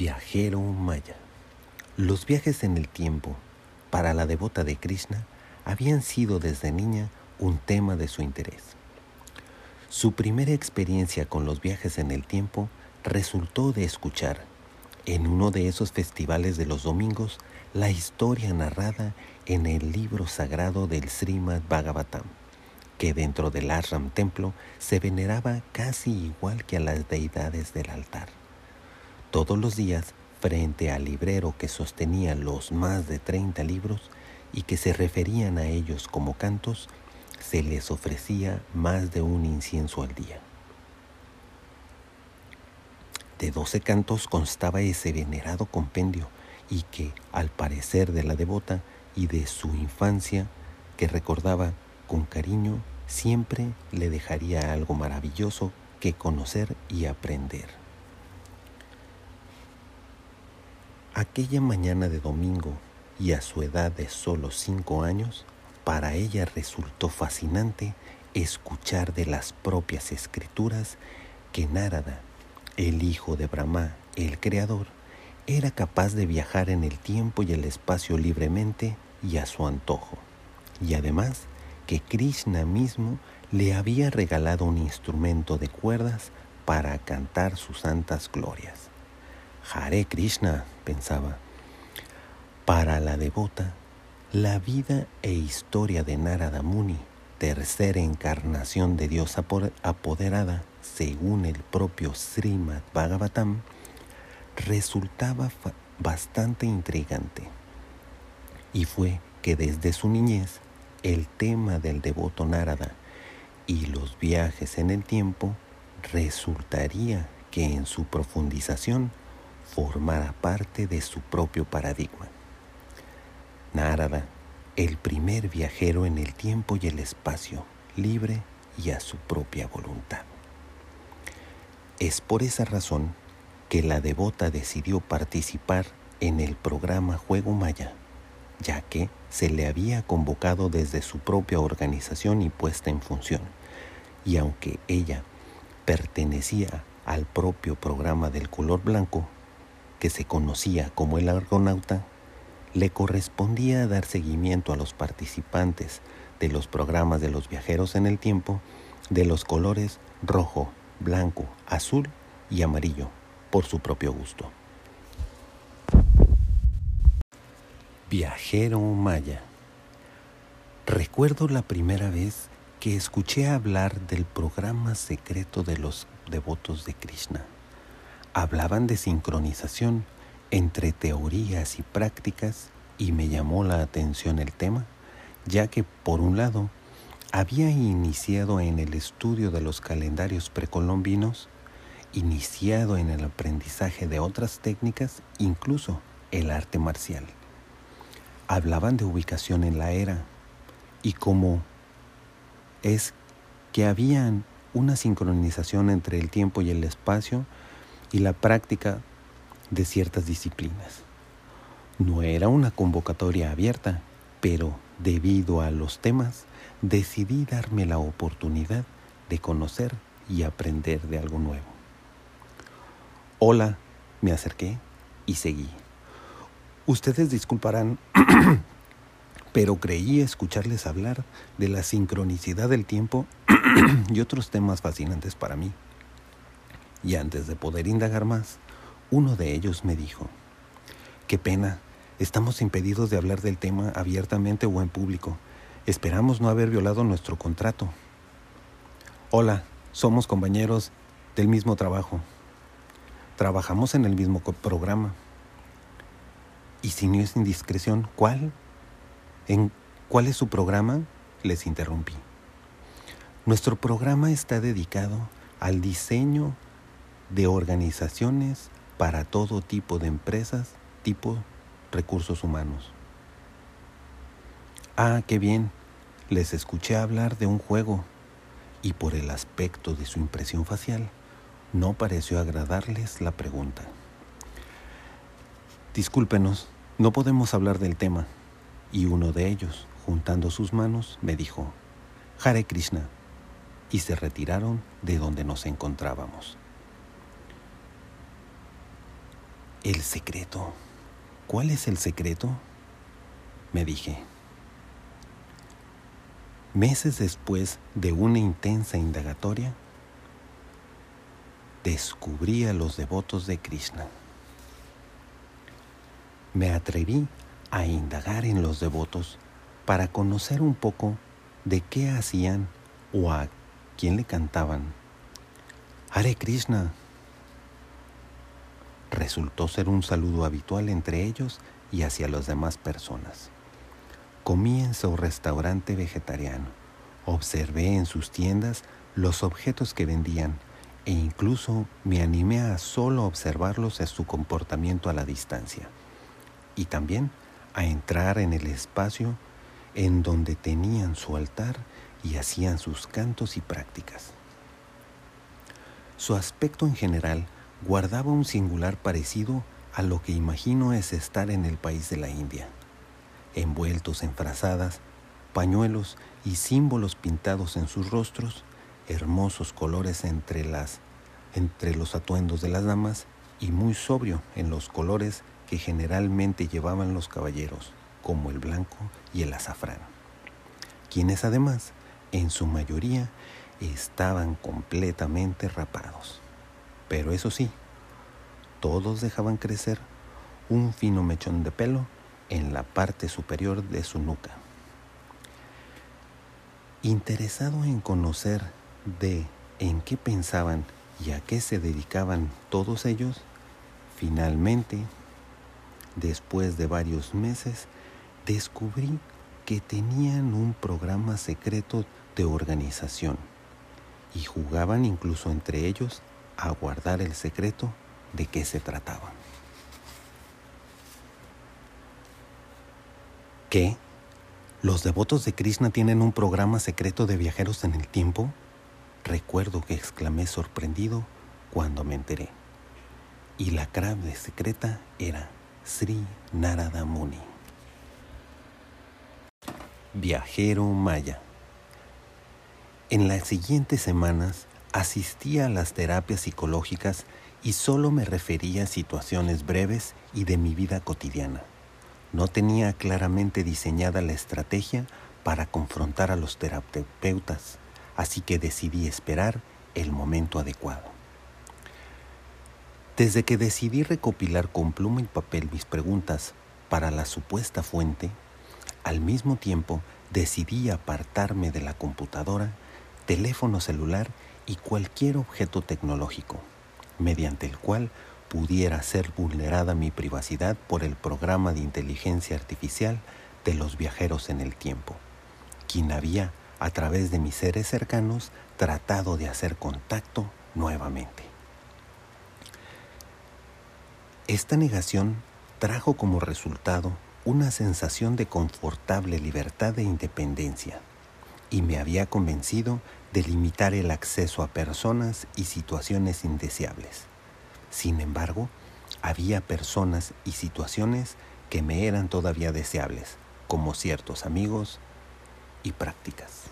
Viajero Maya. Los viajes en el tiempo para la devota de Krishna habían sido desde niña un tema de su interés. Su primera experiencia con los viajes en el tiempo resultó de escuchar, en uno de esos festivales de los domingos, la historia narrada en el libro sagrado del Srimad Bhagavatam, que dentro del Ashram Templo se veneraba casi igual que a las deidades del altar. Todos los días, frente al librero que sostenía los más de 30 libros y que se referían a ellos como cantos, se les ofrecía más de un incienso al día. De doce cantos constaba ese venerado compendio y que, al parecer de la devota y de su infancia, que recordaba con cariño, siempre le dejaría algo maravilloso que conocer y aprender. Aquella mañana de domingo y a su edad de solo cinco años, para ella resultó fascinante escuchar de las propias escrituras que Nárada, el hijo de Brahma, el creador, era capaz de viajar en el tiempo y el espacio libremente y a su antojo, y además que Krishna mismo le había regalado un instrumento de cuerdas para cantar sus santas glorias. Hare Krishna, pensaba. Para la devota, la vida e historia de Narada Muni, tercera encarnación de Dios apoderada, según el propio Srimad Bhagavatam, resultaba bastante intrigante. Y fue que desde su niñez el tema del devoto Narada y los viajes en el tiempo resultaría que en su profundización formara parte de su propio paradigma. Narada, el primer viajero en el tiempo y el espacio, libre y a su propia voluntad. Es por esa razón que la devota decidió participar en el programa Juego Maya, ya que se le había convocado desde su propia organización y puesta en función, y aunque ella pertenecía al propio programa del color blanco, que se conocía como el argonauta, le correspondía dar seguimiento a los participantes de los programas de los viajeros en el tiempo de los colores rojo, blanco, azul y amarillo, por su propio gusto. Viajero Maya. Recuerdo la primera vez que escuché hablar del programa secreto de los devotos de Krishna hablaban de sincronización entre teorías y prácticas y me llamó la atención el tema, ya que por un lado había iniciado en el estudio de los calendarios precolombinos, iniciado en el aprendizaje de otras técnicas, incluso el arte marcial. Hablaban de ubicación en la era y cómo es que habían una sincronización entre el tiempo y el espacio y la práctica de ciertas disciplinas. No era una convocatoria abierta, pero debido a los temas, decidí darme la oportunidad de conocer y aprender de algo nuevo. Hola, me acerqué y seguí. Ustedes disculparán, pero creí escucharles hablar de la sincronicidad del tiempo y otros temas fascinantes para mí. Y antes de poder indagar más, uno de ellos me dijo, qué pena, estamos impedidos de hablar del tema abiertamente o en público. Esperamos no haber violado nuestro contrato. Hola, somos compañeros del mismo trabajo. Trabajamos en el mismo programa. Y si no es indiscreción, ¿cuál? ¿En cuál es su programa? Les interrumpí. Nuestro programa está dedicado al diseño de organizaciones para todo tipo de empresas, tipo recursos humanos. Ah, qué bien, les escuché hablar de un juego y por el aspecto de su impresión facial, no pareció agradarles la pregunta. Discúlpenos, no podemos hablar del tema. Y uno de ellos, juntando sus manos, me dijo, Hare Krishna, y se retiraron de donde nos encontrábamos. El secreto. ¿Cuál es el secreto? Me dije. Meses después de una intensa indagatoria, descubrí a los devotos de Krishna. Me atreví a indagar en los devotos para conocer un poco de qué hacían o a quién le cantaban. Hare Krishna. Resultó ser un saludo habitual entre ellos y hacia las demás personas. Comí en su restaurante vegetariano. Observé en sus tiendas los objetos que vendían e incluso me animé a solo observarlos en su comportamiento a la distancia. Y también a entrar en el espacio en donde tenían su altar y hacían sus cantos y prácticas. Su aspecto en general guardaba un singular parecido a lo que imagino es estar en el país de la India, envueltos en frazadas, pañuelos y símbolos pintados en sus rostros, hermosos colores entre, las, entre los atuendos de las damas y muy sobrio en los colores que generalmente llevaban los caballeros, como el blanco y el azafrán, quienes además, en su mayoría, estaban completamente rapados. Pero eso sí, todos dejaban crecer un fino mechón de pelo en la parte superior de su nuca. Interesado en conocer de en qué pensaban y a qué se dedicaban todos ellos, finalmente, después de varios meses, descubrí que tenían un programa secreto de organización y jugaban incluso entre ellos a guardar el secreto de qué se trataba. ¿Qué? ¿Los devotos de Krishna tienen un programa secreto de viajeros en el tiempo? Recuerdo que exclamé sorprendido cuando me enteré. Y la clave secreta era Sri Narada Muni. Viajero Maya. En las siguientes semanas asistía a las terapias psicológicas y solo me refería a situaciones breves y de mi vida cotidiana. No tenía claramente diseñada la estrategia para confrontar a los terapeutas, así que decidí esperar el momento adecuado. Desde que decidí recopilar con pluma y papel mis preguntas para la supuesta fuente, al mismo tiempo decidí apartarme de la computadora, teléfono celular y cualquier objeto tecnológico, mediante el cual pudiera ser vulnerada mi privacidad por el programa de inteligencia artificial de los viajeros en el tiempo, quien había, a través de mis seres cercanos, tratado de hacer contacto nuevamente. Esta negación trajo como resultado una sensación de confortable libertad e independencia y me había convencido de limitar el acceso a personas y situaciones indeseables. Sin embargo, había personas y situaciones que me eran todavía deseables, como ciertos amigos y prácticas.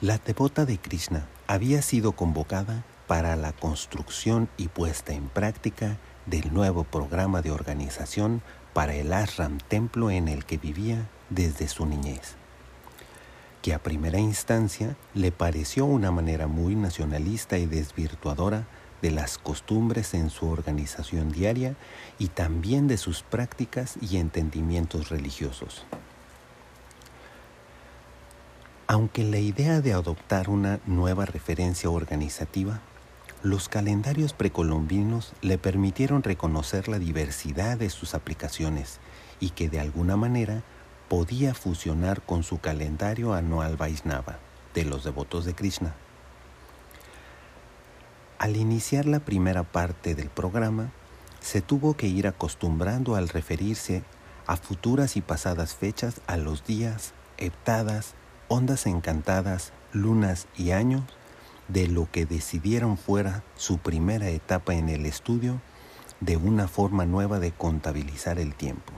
La devota de Krishna había sido convocada para la construcción y puesta en práctica del nuevo programa de organización para el ashram templo en el que vivía desde su niñez, que a primera instancia le pareció una manera muy nacionalista y desvirtuadora de las costumbres en su organización diaria y también de sus prácticas y entendimientos religiosos. Aunque la idea de adoptar una nueva referencia organizativa los calendarios precolombinos le permitieron reconocer la diversidad de sus aplicaciones y que de alguna manera podía fusionar con su calendario anual Vaisnava de los devotos de Krishna. Al iniciar la primera parte del programa, se tuvo que ir acostumbrando al referirse a futuras y pasadas fechas a los días, heptadas, ondas encantadas, lunas y años de lo que decidieron fuera su primera etapa en el estudio de una forma nueva de contabilizar el tiempo.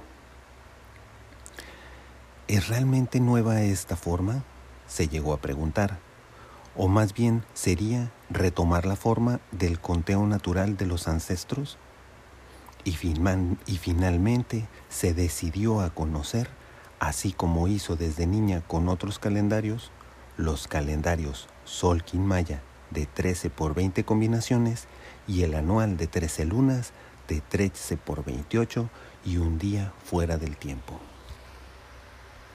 ¿Es realmente nueva esta forma? se llegó a preguntar, o más bien sería retomar la forma del conteo natural de los ancestros y, y finalmente se decidió a conocer, así como hizo desde niña con otros calendarios, los calendarios Solkin Maya de 13 por 20 combinaciones y el anual de 13 lunas de 13 por 28 y un día fuera del tiempo.